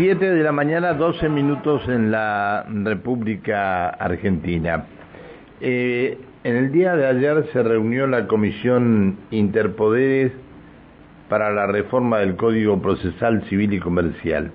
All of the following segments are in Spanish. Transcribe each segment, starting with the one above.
7 de la mañana, 12 minutos en la República Argentina. Eh, en el día de ayer se reunió la Comisión Interpoderes para la reforma del Código Procesal Civil y Comercial.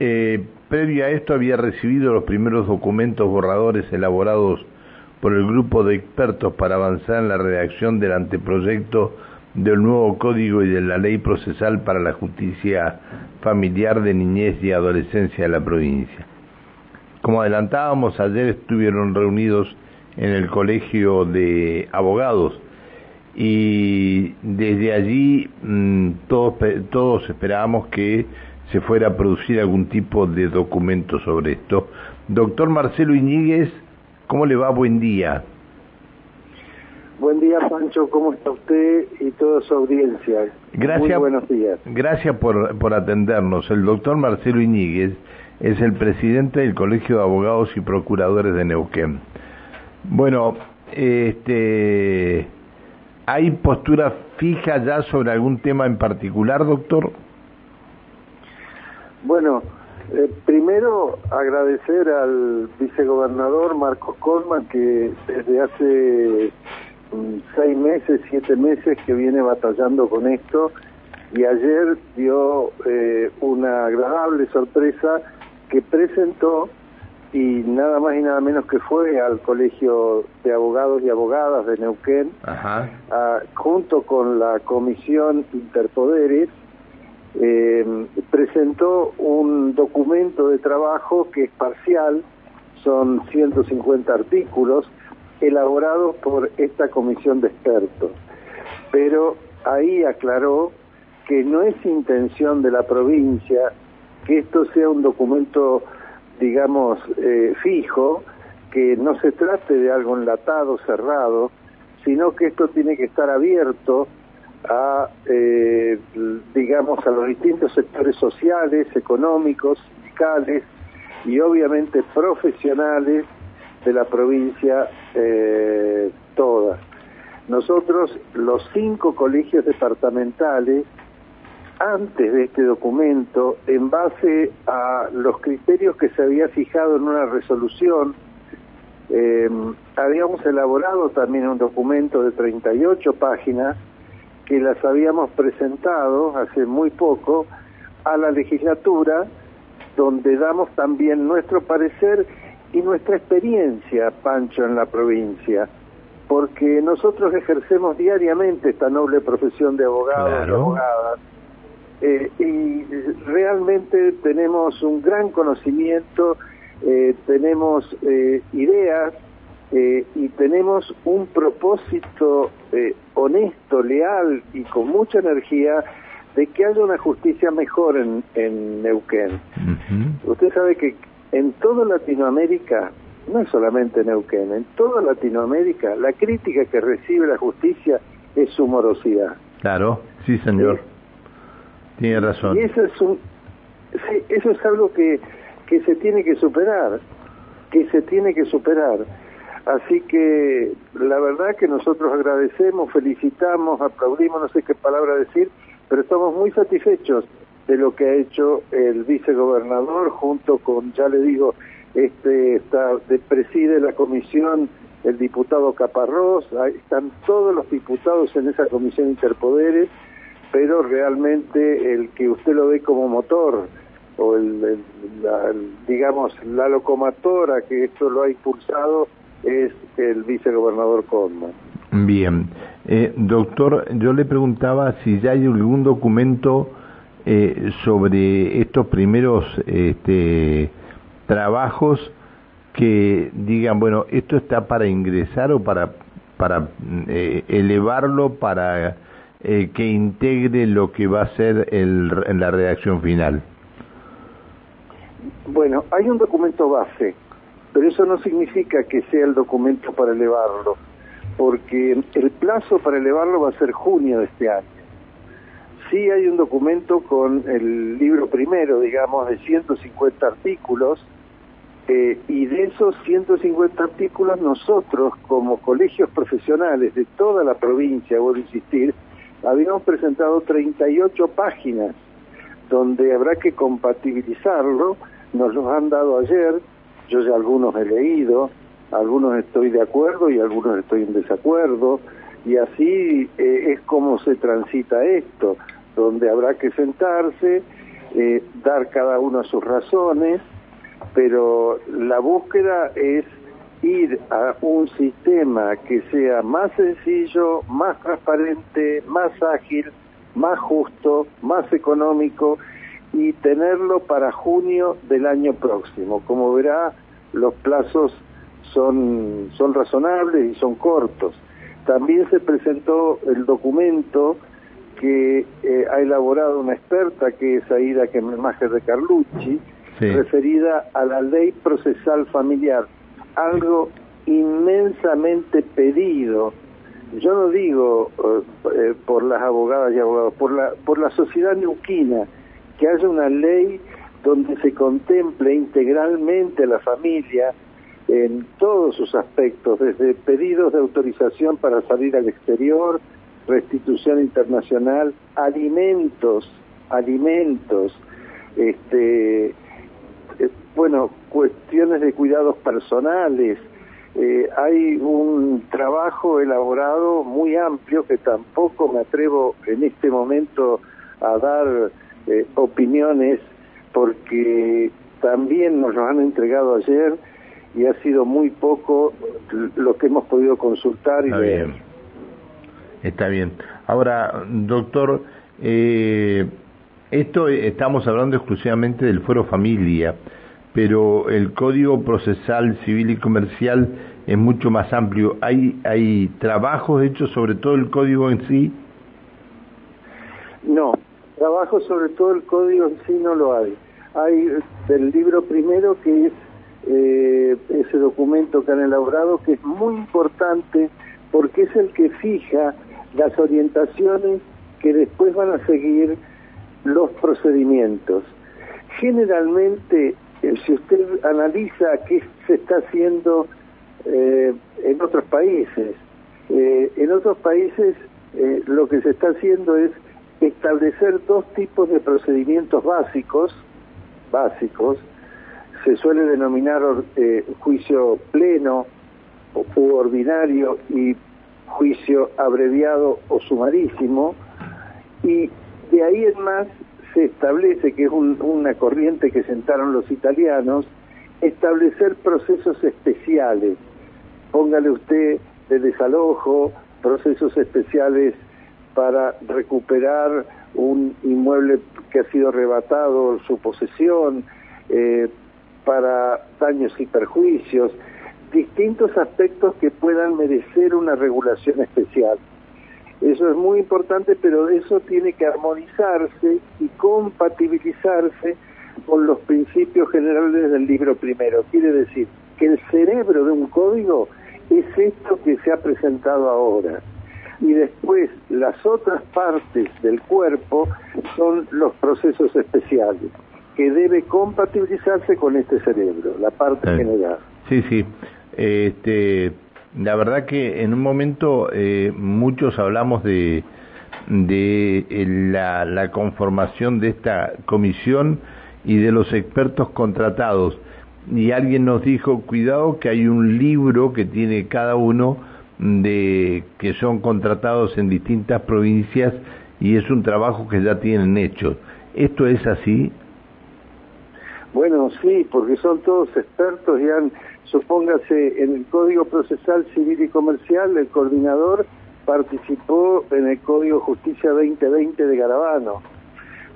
Eh, previo a esto había recibido los primeros documentos borradores elaborados por el grupo de expertos para avanzar en la redacción del anteproyecto del nuevo código y de la ley procesal para la justicia familiar de niñez y adolescencia de la provincia. Como adelantábamos, ayer estuvieron reunidos en el Colegio de Abogados y desde allí mm, todos, todos esperábamos que se fuera a producir algún tipo de documento sobre esto. Doctor Marcelo Iñiguez, ¿cómo le va? Buen día. Buen día, Pancho. ¿Cómo está usted y toda su audiencia? Gracias, Muy buenos días. Gracias por, por atendernos. El doctor Marcelo Iñiguez es el presidente del Colegio de Abogados y Procuradores de Neuquén. Bueno, este, ¿hay postura fija ya sobre algún tema en particular, doctor? Bueno, eh, primero agradecer al vicegobernador Marcos Colman que desde hace seis meses, siete meses que viene batallando con esto. Y ayer dio eh, una agradable sorpresa que presentó y nada más y nada menos que fue al Colegio de Abogados y Abogadas de Neuquén, junto con la Comisión Interpoderes, eh, presentó un documento de trabajo que es parcial, son 150 artículos, elaborados por esta comisión de expertos. Pero ahí aclaró que no es intención de la provincia que esto sea un documento, digamos, eh, fijo, que no se trate de algo enlatado, cerrado, sino que esto tiene que estar abierto a, eh, digamos, a los distintos sectores sociales, económicos, sindicales y obviamente profesionales de la provincia eh, toda. Nosotros, los cinco colegios departamentales, antes de este documento, en base a los criterios que se había fijado en una resolución, eh, habíamos elaborado también un documento de 38 páginas que las habíamos presentado hace muy poco a la legislatura, donde damos también nuestro parecer y nuestra experiencia, Pancho, en la provincia, porque nosotros ejercemos diariamente esta noble profesión de abogados y abogadas, eh, y realmente tenemos un gran conocimiento, eh, tenemos eh, ideas y tenemos un propósito honesto, leal y con mucha energía de que haya una justicia mejor en, en Neuquén. Usted sabe que en toda Latinoamérica, no es solamente Neuquén, en toda Latinoamérica la crítica que recibe la justicia es su morosidad. Claro, sí señor, tiene razón. Y eso es, un, eso es algo que, que se tiene que superar, que se tiene que superar. Así que la verdad que nosotros agradecemos, felicitamos, aplaudimos, no sé qué palabra decir, pero estamos muy satisfechos de lo que ha hecho el vicegobernador junto con, ya le digo, este está de, preside la comisión el diputado Caparrós, están todos los diputados en esa comisión interpoderes, pero realmente el que usted lo ve como motor o el, digamos la locomotora que esto lo ha impulsado es el vicegobernador Conman. Bien, eh, doctor, yo le preguntaba si ya hay algún documento eh, sobre estos primeros este, trabajos que digan, bueno, esto está para ingresar o para, para eh, elevarlo, para eh, que integre lo que va a ser el, la redacción final? Bueno, hay un documento base, pero eso no significa que sea el documento para elevarlo, porque el plazo para elevarlo va a ser junio de este año sí hay un documento con el libro primero, digamos, de 150 artículos, eh, y de esos 150 artículos nosotros, como colegios profesionales de toda la provincia, vuelvo a insistir, habíamos presentado 38 páginas donde habrá que compatibilizarlo, nos los han dado ayer, yo ya algunos he leído, algunos estoy de acuerdo y algunos estoy en desacuerdo, y así eh, es como se transita esto, donde habrá que sentarse, eh, dar cada uno sus razones, pero la búsqueda es ir a un sistema que sea más sencillo, más transparente, más ágil, más justo, más económico y tenerlo para junio del año próximo. Como verá, los plazos son, son razonables y son cortos. También se presentó el documento que eh, ha elaborado una experta que es Aida Kemelmacher de Carlucci, referida a la ley procesal familiar, algo inmensamente pedido. Yo no digo eh, eh, por las abogadas y abogados, por la, por la sociedad neuquina, que haya una ley donde se contemple integralmente la familia en todos sus aspectos, desde pedidos de autorización para salir al exterior, restitución internacional, alimentos, alimentos, este, eh, bueno, cuestiones de cuidados personales. Eh, hay un trabajo elaborado muy amplio que tampoco me atrevo en este momento a dar eh, opiniones porque también nos lo han entregado ayer y ha sido muy poco lo que hemos podido consultar y ver. Está bien. Ahora, doctor, eh, esto estamos hablando exclusivamente del fuero familia, pero el Código Procesal Civil y Comercial es mucho más amplio. ¿Hay, hay trabajos hechos sobre todo el código en sí? No, trabajo sobre todo el código en sí no lo hay. Hay del libro primero que es eh, ese documento que han elaborado que es muy importante porque es el que fija las orientaciones que después van a seguir los procedimientos. Generalmente, eh, si usted analiza qué se está haciendo eh, en otros países, eh, en otros países lo que se está haciendo es establecer dos tipos de procedimientos básicos, básicos, se suele denominar juicio pleno u ordinario y juicio abreviado o sumarísimo, y de ahí en más se establece, que es una corriente que sentaron los italianos, establecer procesos especiales. Póngale usted de desalojo, procesos especiales para recuperar un inmueble que ha sido arrebatado, su posesión, eh, para daños y perjuicios distintos aspectos que puedan merecer una regulación especial. Eso es muy importante, pero eso tiene que armonizarse y compatibilizarse con los principios generales del libro primero. Quiere decir que el cerebro de un código es esto que se ha presentado ahora. Y después las otras partes del cuerpo son los procesos especiales, que debe compatibilizarse con este cerebro, la parte general. Sí, sí. Este, la verdad que en un momento eh, muchos hablamos de, de la, la, conformación de esta comisión y de los expertos contratados. Y alguien nos dijo, cuidado que hay un libro que tiene cada uno de que son contratados en distintas provincias y es un trabajo que ya tienen hecho. ¿Esto es así? Bueno, sí, porque son todos expertos y han supóngase en el Código Procesal Civil y Comercial, el coordinador participó en el Código Justicia 2020 de Garabano.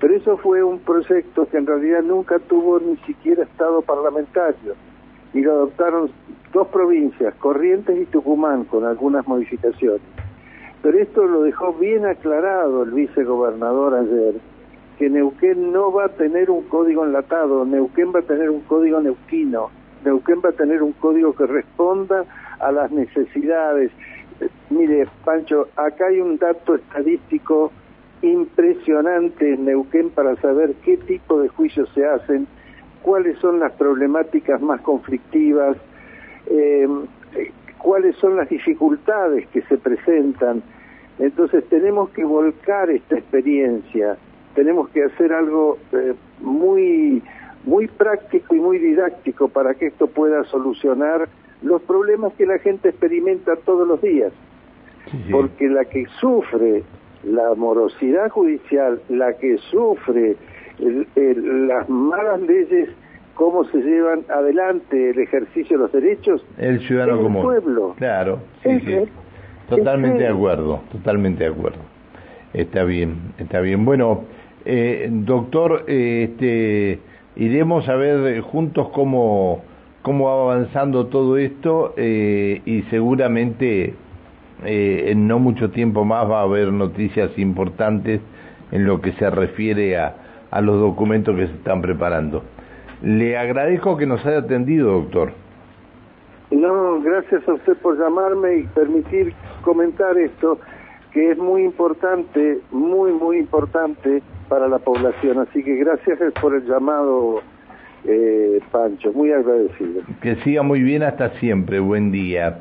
Pero eso fue un proyecto que en realidad nunca tuvo ni siquiera estado parlamentario y lo adoptaron dos provincias, Corrientes y Tucumán, con algunas modificaciones. Pero esto lo dejó bien aclarado el vicegobernador ayer, que Neuquén no va a tener un código enlatado, Neuquén va a tener un código neuquino, Neuquén va a tener un código que responda a las necesidades. Mire, Pancho, acá hay un dato estadístico impresionante en Neuquén para saber qué tipo de juicios se hacen, cuáles son las problemáticas más conflictivas, em, cuáles son las dificultades que se presentan. Entonces tenemos que volcar esta experiencia tenemos que hacer algo eh, muy, muy práctico y muy didáctico para que esto pueda solucionar los problemas que la gente experimenta todos los días. Porque la que sufre la morosidad judicial, la que sufre las malas leyes, cómo se llevan adelante el ejercicio de los derechos, el ciudadano el pueblo. Claro, sí, sí. Totalmente de acuerdo, totalmente de acuerdo. Está bien, está bien. Bueno, eh, doctor, eh, este, iremos a ver juntos cómo, cómo va avanzando todo esto eh, y seguramente en no mucho tiempo más va a haber noticias importantes en lo que se refiere a, a los documentos que se están preparando. Le agradezco que nos haya atendido, doctor. No, gracias a usted por llamarme y permitir comentar esto, que es muy importante, muy, muy importante para la población. Así que gracias por el llamado, eh, Pancho, muy agradecido. Que siga muy bien hasta siempre, buen día.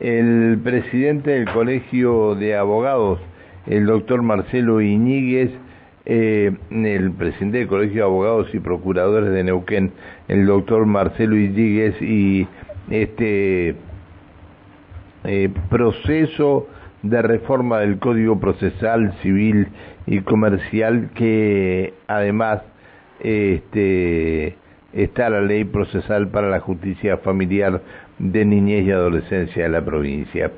El presidente del Colegio de Abogados, el doctor Marcelo Iñiguez, eh, el presidente del Colegio de Abogados y Procuradores de Neuquén, el doctor Marcelo Iñiguez, y este eh, proceso de reforma del Código Procesal Civil y Comercial que además este, está la ley procesal para la justicia familiar de niñez y adolescencia de la provincia.